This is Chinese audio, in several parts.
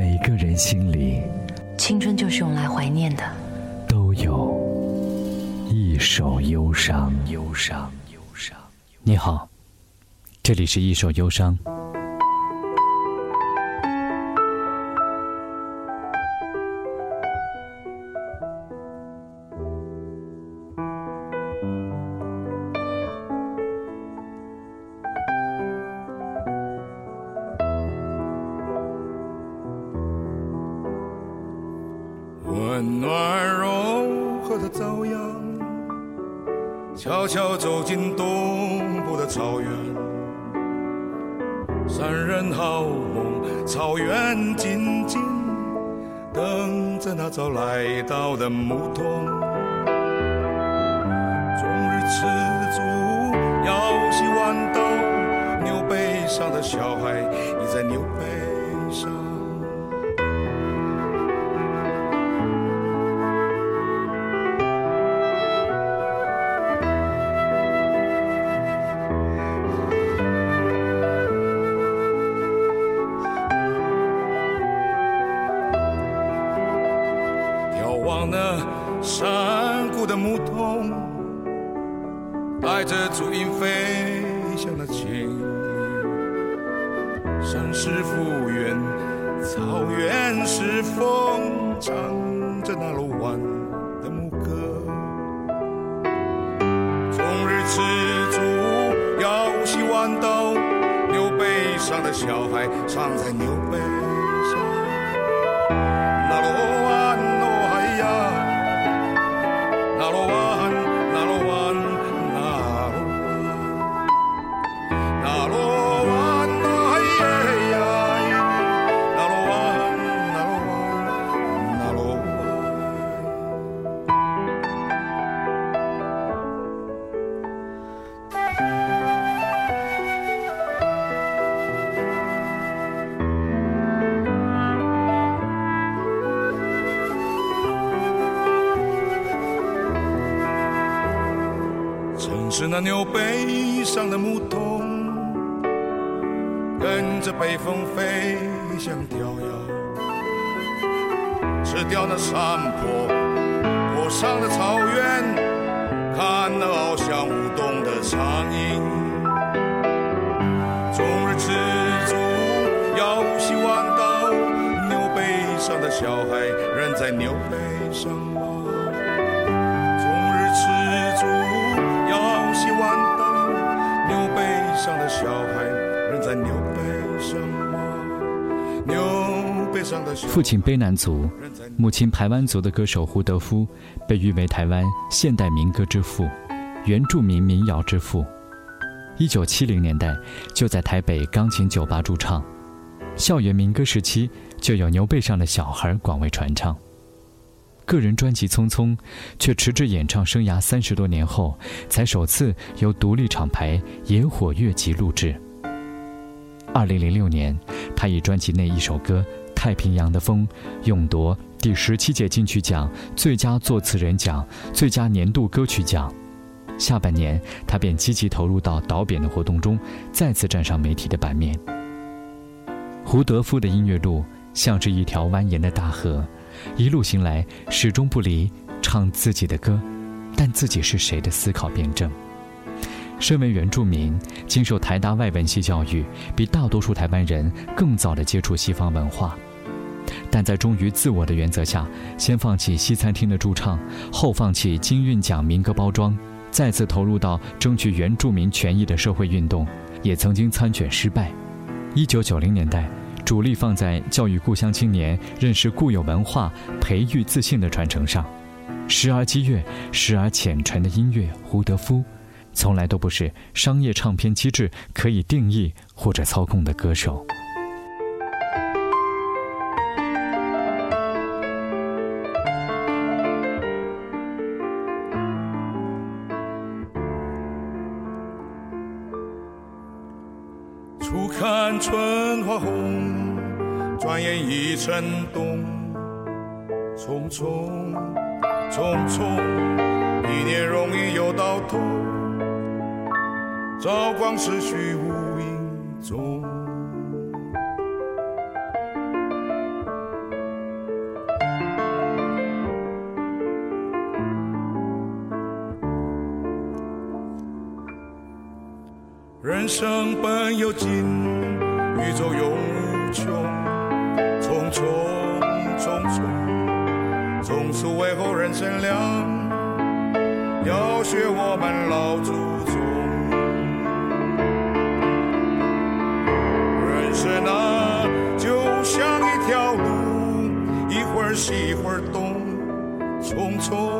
每个人心里，青春就是用来怀念的。都有一首忧伤，忧伤，忧伤。你好，这里是一首忧伤。草原静静等着那早来到的牧童。终日吃足，腰系弯刀，牛背上的小孩倚在牛背带着足音飞向了青旅。山是复原，草原是风，唱着那鲁湾的牧歌。终日吃足，腰系豌豆，牛背上的小孩藏在牛背上。那罗湾哦嗨呀，那罗湾，那牛背上的牧童，跟着北风飞向迢遥，吃掉那山坡坡上的草原，看那翱翔舞动的苍鹰。终日吃足，腰系豌豆，牛背上的小孩仍在牛背上父亲卑南族，母亲台湾族的歌手胡德夫，被誉为台湾现代民歌之父、原住民民谣之父。一九七零年代就在台北钢琴酒吧驻唱，校园民歌时期就有牛背上的小孩广为传唱。个人专辑《匆匆》，却迟至演唱生涯三十多年后，才首次由独立厂牌野火乐集录制。二零零六年，他以专辑内一首歌《太平洋的风》勇夺第十七届金曲奖最佳作词人奖、最佳年度歌曲奖。下半年，他便积极投入到导扁的活动中，再次站上媒体的版面。胡德夫的音乐路像是一条蜿蜒的大河，一路行来始终不离唱自己的歌，但自己是谁的思考辩证。身为原住民，经受台大外文系教育，比大多数台湾人更早地接触西方文化。但在忠于自我的原则下，先放弃西餐厅的驻唱，后放弃金韵奖民歌包装，再次投入到争取原住民权益的社会运动，也曾经参选失败。一九九零年代，主力放在教育故乡青年认识固有文化、培育自信的传承上。时而激越，时而浅沉的音乐，胡德夫，从来都不是商业唱片机制可以定义或者操控的歌手。眼已成冬。匆匆匆匆，一年容易又到头，朝光逝去无影踪。人生本有尽，宇宙永无穷。匆匆匆匆，总是为后人乘凉，要学我们老祖宗。人生啊，就像一条路，一会儿西一会儿东，匆匆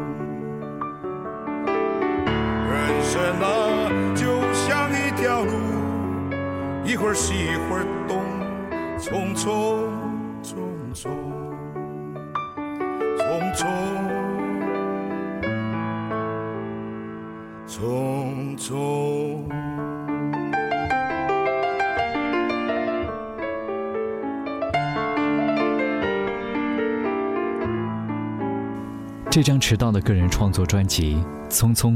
一会儿西一会儿东，匆匆匆匆，匆匆匆匆。这张迟到的个人创作专辑《匆匆》。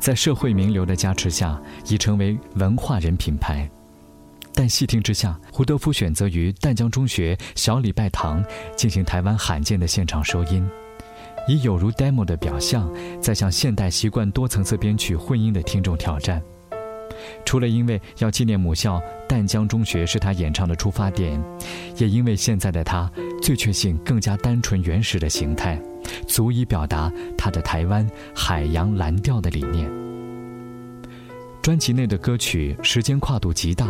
在社会名流的加持下，已成为文化人品牌。但细听之下，胡德夫选择于淡江中学小礼拜堂进行台湾罕见的现场收音，以有如 demo 的表象，在向现代习惯多层次编曲混音的听众挑战。除了因为要纪念母校淡江中学是他演唱的出发点，也因为现在的他最确信更加单纯原始的形态。足以表达他的台湾海洋蓝调的理念。专辑内的歌曲时间跨度极大，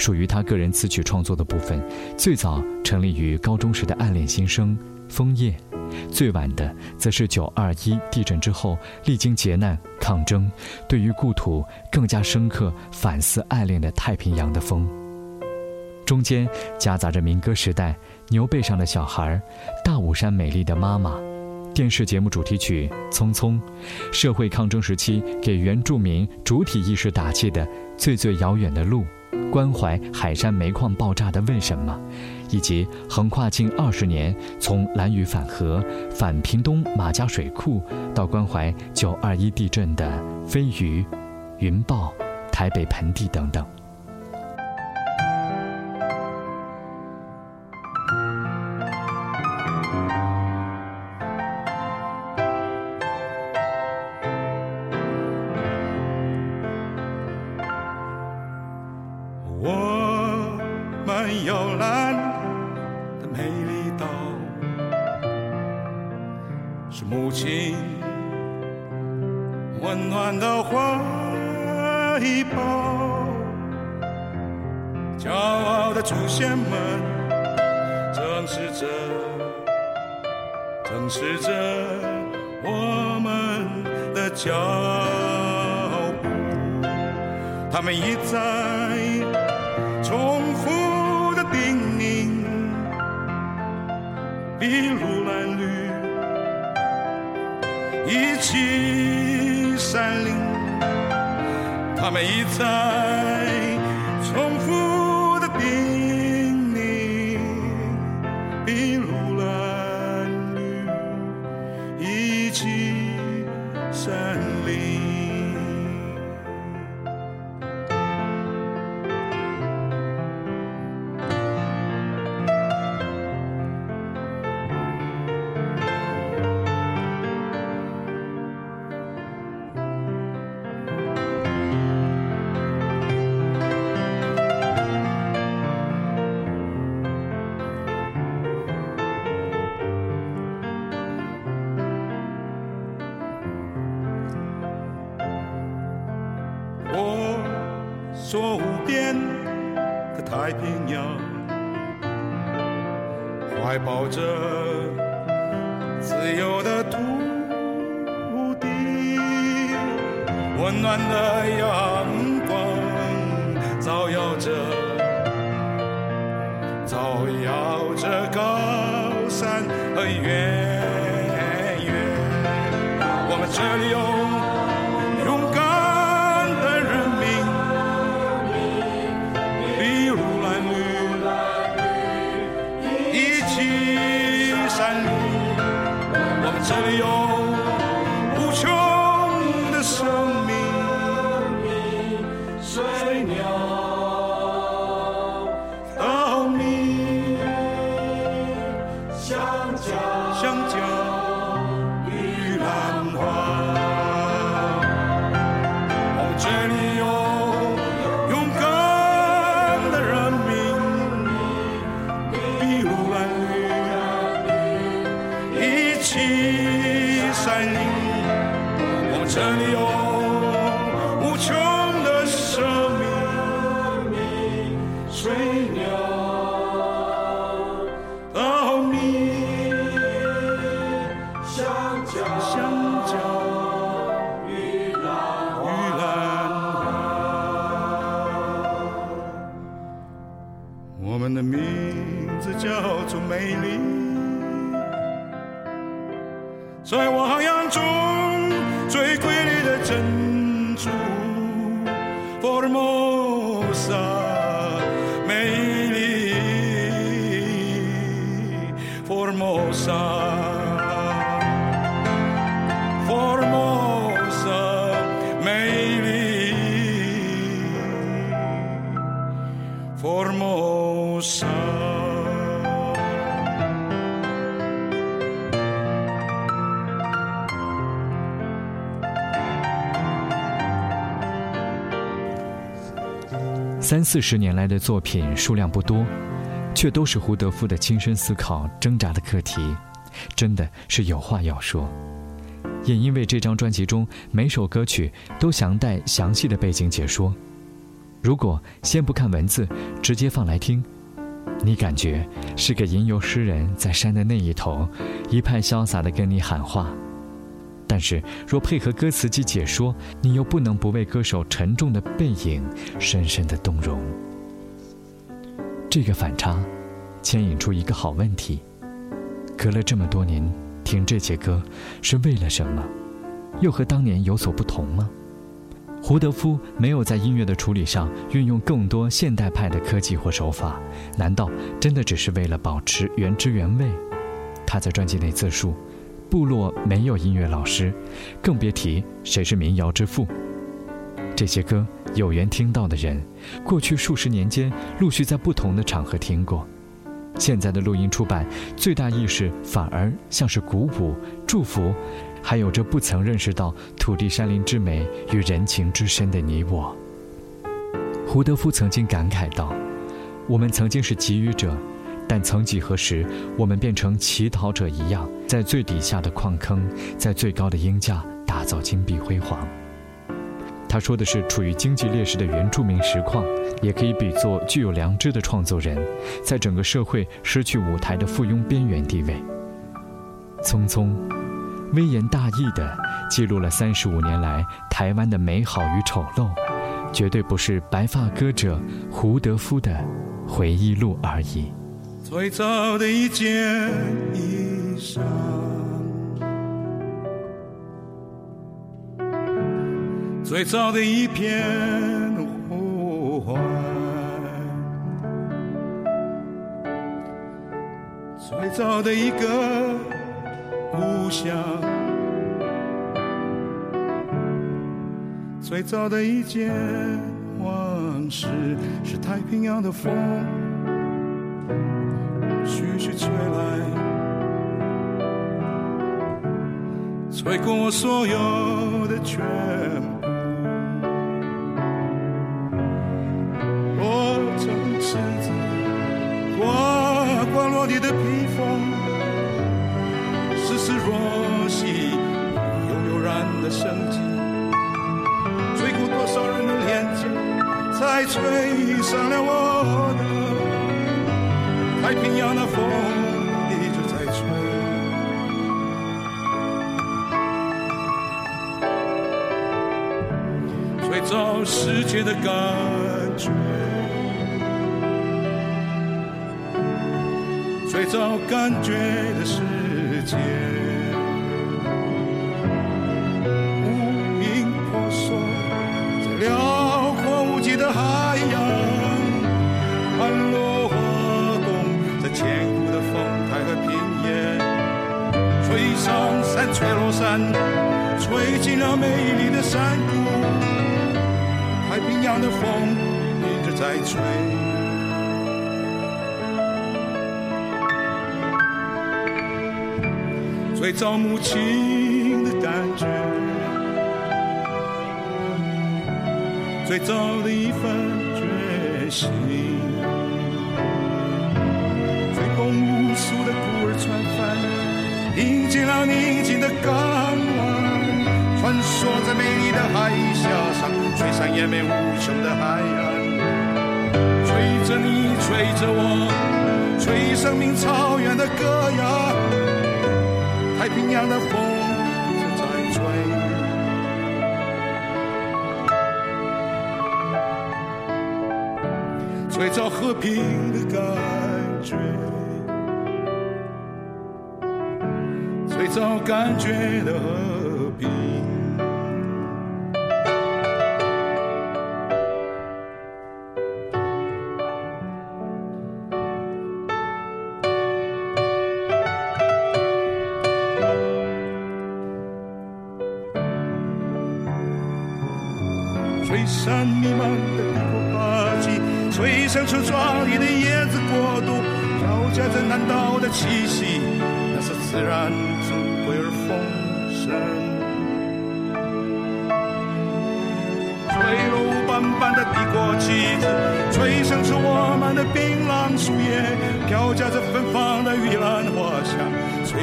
属于他个人词曲创作的部分，最早成立于高中时的《暗恋新生》《枫叶》，最晚的则是九二一地震之后历经劫难抗争，对于故土更加深刻反思爱恋的《太平洋的风》，中间夹杂着民歌时代《牛背上的小孩》《大武山美丽的妈妈》。电视节目主题曲《匆匆》，社会抗争时期给原住民主体意识打气的《最最遥远的路》，关怀海山煤矿爆炸的《为什么》，以及横跨近二十年，从蓝屿返河、返屏东马家水库，到关怀九二一地震的《飞鱼》、《云豹》、台北盆地等等。我的祖先们正视着，正视着我们的脚步，他们一再重复的叮咛：筚路蓝缕，一起山林。他们一再说无边的太平洋怀抱着自由的土地温暖的阳光照耀着照耀着高山和远 and your 三四十年来的作品数量不多，却都是胡德夫的亲身思考、挣扎的课题，真的是有话要说。也因为这张专辑中每首歌曲都详带详细的背景解说，如果先不看文字，直接放来听，你感觉是个吟游诗人在山的那一头，一派潇洒地跟你喊话。但是，若配合歌词及解说，你又不能不为歌手沉重的背影深深的动容。这个反差，牵引出一个好问题：隔了这么多年，听这些歌是为了什么？又和当年有所不同吗？胡德夫没有在音乐的处理上运用更多现代派的科技或手法，难道真的只是为了保持原汁原味？他在专辑内自述。部落没有音乐老师，更别提谁是民谣之父。这些歌有缘听到的人，过去数十年间陆续在不同的场合听过。现在的录音出版，最大意识反而像是鼓舞、祝福，还有着不曾认识到土地山林之美与人情之深的你我。胡德夫曾经感慨道：“我们曾经是给予者。”但曾几何时，我们变成乞讨者一样，在最底下的矿坑，在最高的鹰架打造金碧辉煌。他说的是处于经济劣势的原住民实况，也可以比作具有良知的创作人，在整个社会失去舞台的附庸边缘地位。匆匆，微言大义地记录了三十五年来台湾的美好与丑陋，绝对不是白发歌者胡德夫的回忆录而已。最早的一件衣裳，最早的一片呼唤，最早的一个故乡，最早的一件往事，是太平洋的风。徐徐吹来，吹过我所有的全部。的披风，丝丝若细悠悠然的生机，吹过多少人的脸颊，才吹上了我的。太平洋的风一直在吹。吹走世界的感觉，吹走感觉的世界。无影婆娑，在辽阔无际的海洋，盘落滑动在千古的风台和平原，吹上山，吹落山，吹进了美丽的山谷。太平洋的风一直在吹，吹走母亲的感觉，最早的一份决心，吹动无数的孤儿船帆，迎接了宁静的港湾。穿梭在美丽的海峡上，吹上延绵无穷的海岸，吹着你，吹着我，吹生命草原的歌谣。太平洋的风正在吹，最早和平的感觉，最早感觉的和平。吹散弥漫的帝国霸气，吹响出壮丽的椰子国度，飘夹着南岛的气息，那是自然珍贵而丰盛。吹落斑斑的帝国旗帜，吹响出我们的槟榔树叶，飘夹着芬芳的玉兰花香，吹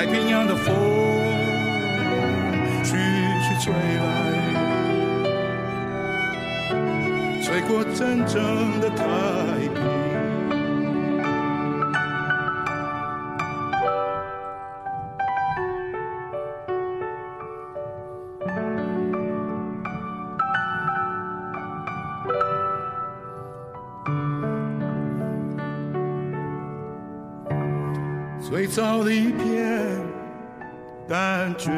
太平洋的风徐徐吹来，吹过真正的太平。感觉。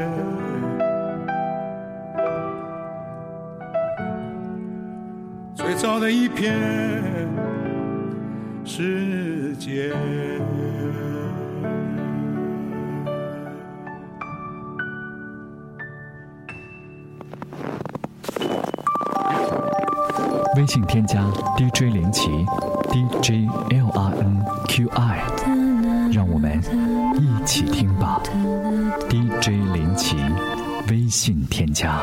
最早的一片世界。微信添加 DJ 林奇，DJ L R N Q I，让我们一起听吧，DJ 林奇微信添加。